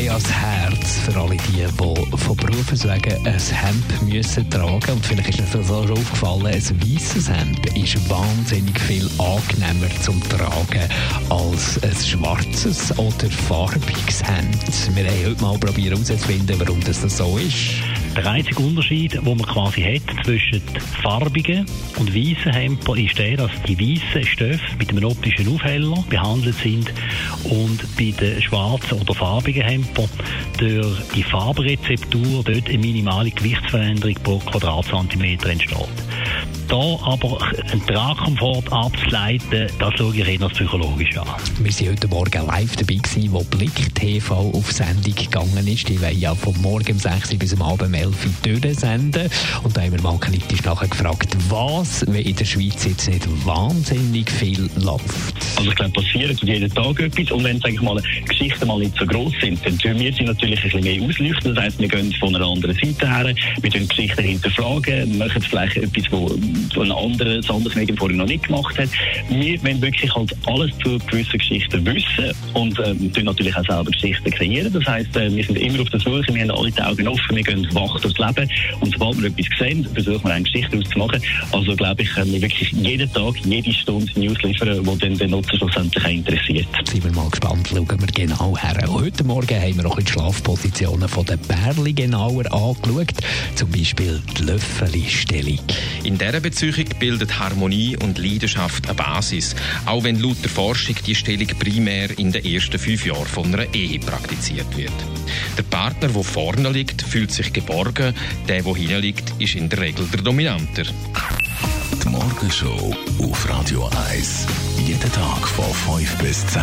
Ja das Herz für alle die, die von Berufes wegen ein Hemd müssen tragen Und vielleicht ist das auch schon aufgefallen, ein weißes Hemd ist wahnsinnig viel angenehmer zum Tragen als ein schwarzes oder farbiges Hemd. Wir haben heute mal probiert herauszufinden, warum das so ist. Der einzige Unterschied, den man quasi hat zwischen farbigen und weißen Hemden, ist der, dass die weißen Stoffe mit einem optischen Aufheller behandelt sind und bei den schwarzen oder farbigen Hemden durch die Farbrezeptur dort eine minimale Gewichtsveränderung pro Quadratzentimeter entsteht. Da aber einen Tragkomfort abzuleiten, das schaue ich eher psychologisch an. Wir waren heute Morgen live dabei, gewesen, wo Blick TV auf Sendung gegangen ist. Die wollen ja vom Morgen um 6 Uhr bis am Abend um 11 Uhr durchsenden. Und da haben wir mal kritisch nachher gefragt, was, wenn in der Schweiz jetzt nicht wahnsinnig viel läuft. Also ich glaube, passiert jeden Tag etwas. Und wenn, sage ich mal, Geschichten mal nicht so gross sind, dann tun wir sie natürlich ein bisschen mehr ausleuchten. Das heisst, wir gehen von einer anderen Seite her, wir tun Geschichten hinterfragen, machen vielleicht etwas, wo so ein anderes, Medium vorher noch nicht gemacht hat. Wir wollen wirklich halt alles zu gewissen Geschichten wissen und ähm, tun natürlich auch selber Geschichten kreieren. Das heisst, äh, wir sind immer auf der Suche, wir haben alle die Augen offen, wir gehen wach durchs Leben und sobald wir etwas sehen, versuchen wir eine Geschichte auszumachen. Also glaube ich, können wir wirklich jeden Tag, jede Stunde News liefern, die dann den Nutzer schlussendlich auch interessiert. Sind wir mal gespannt, schauen wir genau her. Heute Morgen haben wir noch die Schlafpositionen von den Bärli genauer angeschaut, zum Beispiel die Löffeli-Stellung. In dieser Beziehung bildet Harmonie und Leidenschaft eine Basis, auch wenn laut der Forschung die Stellung primär in den ersten fünf Jahren von einer Ehe praktiziert wird. Der Partner, der vorne liegt, fühlt sich geborgen, der, der hinten liegt, ist in der Regel der Dominanter. Die Morgenshow auf Radio 1. Jeden Tag von 5 bis 10.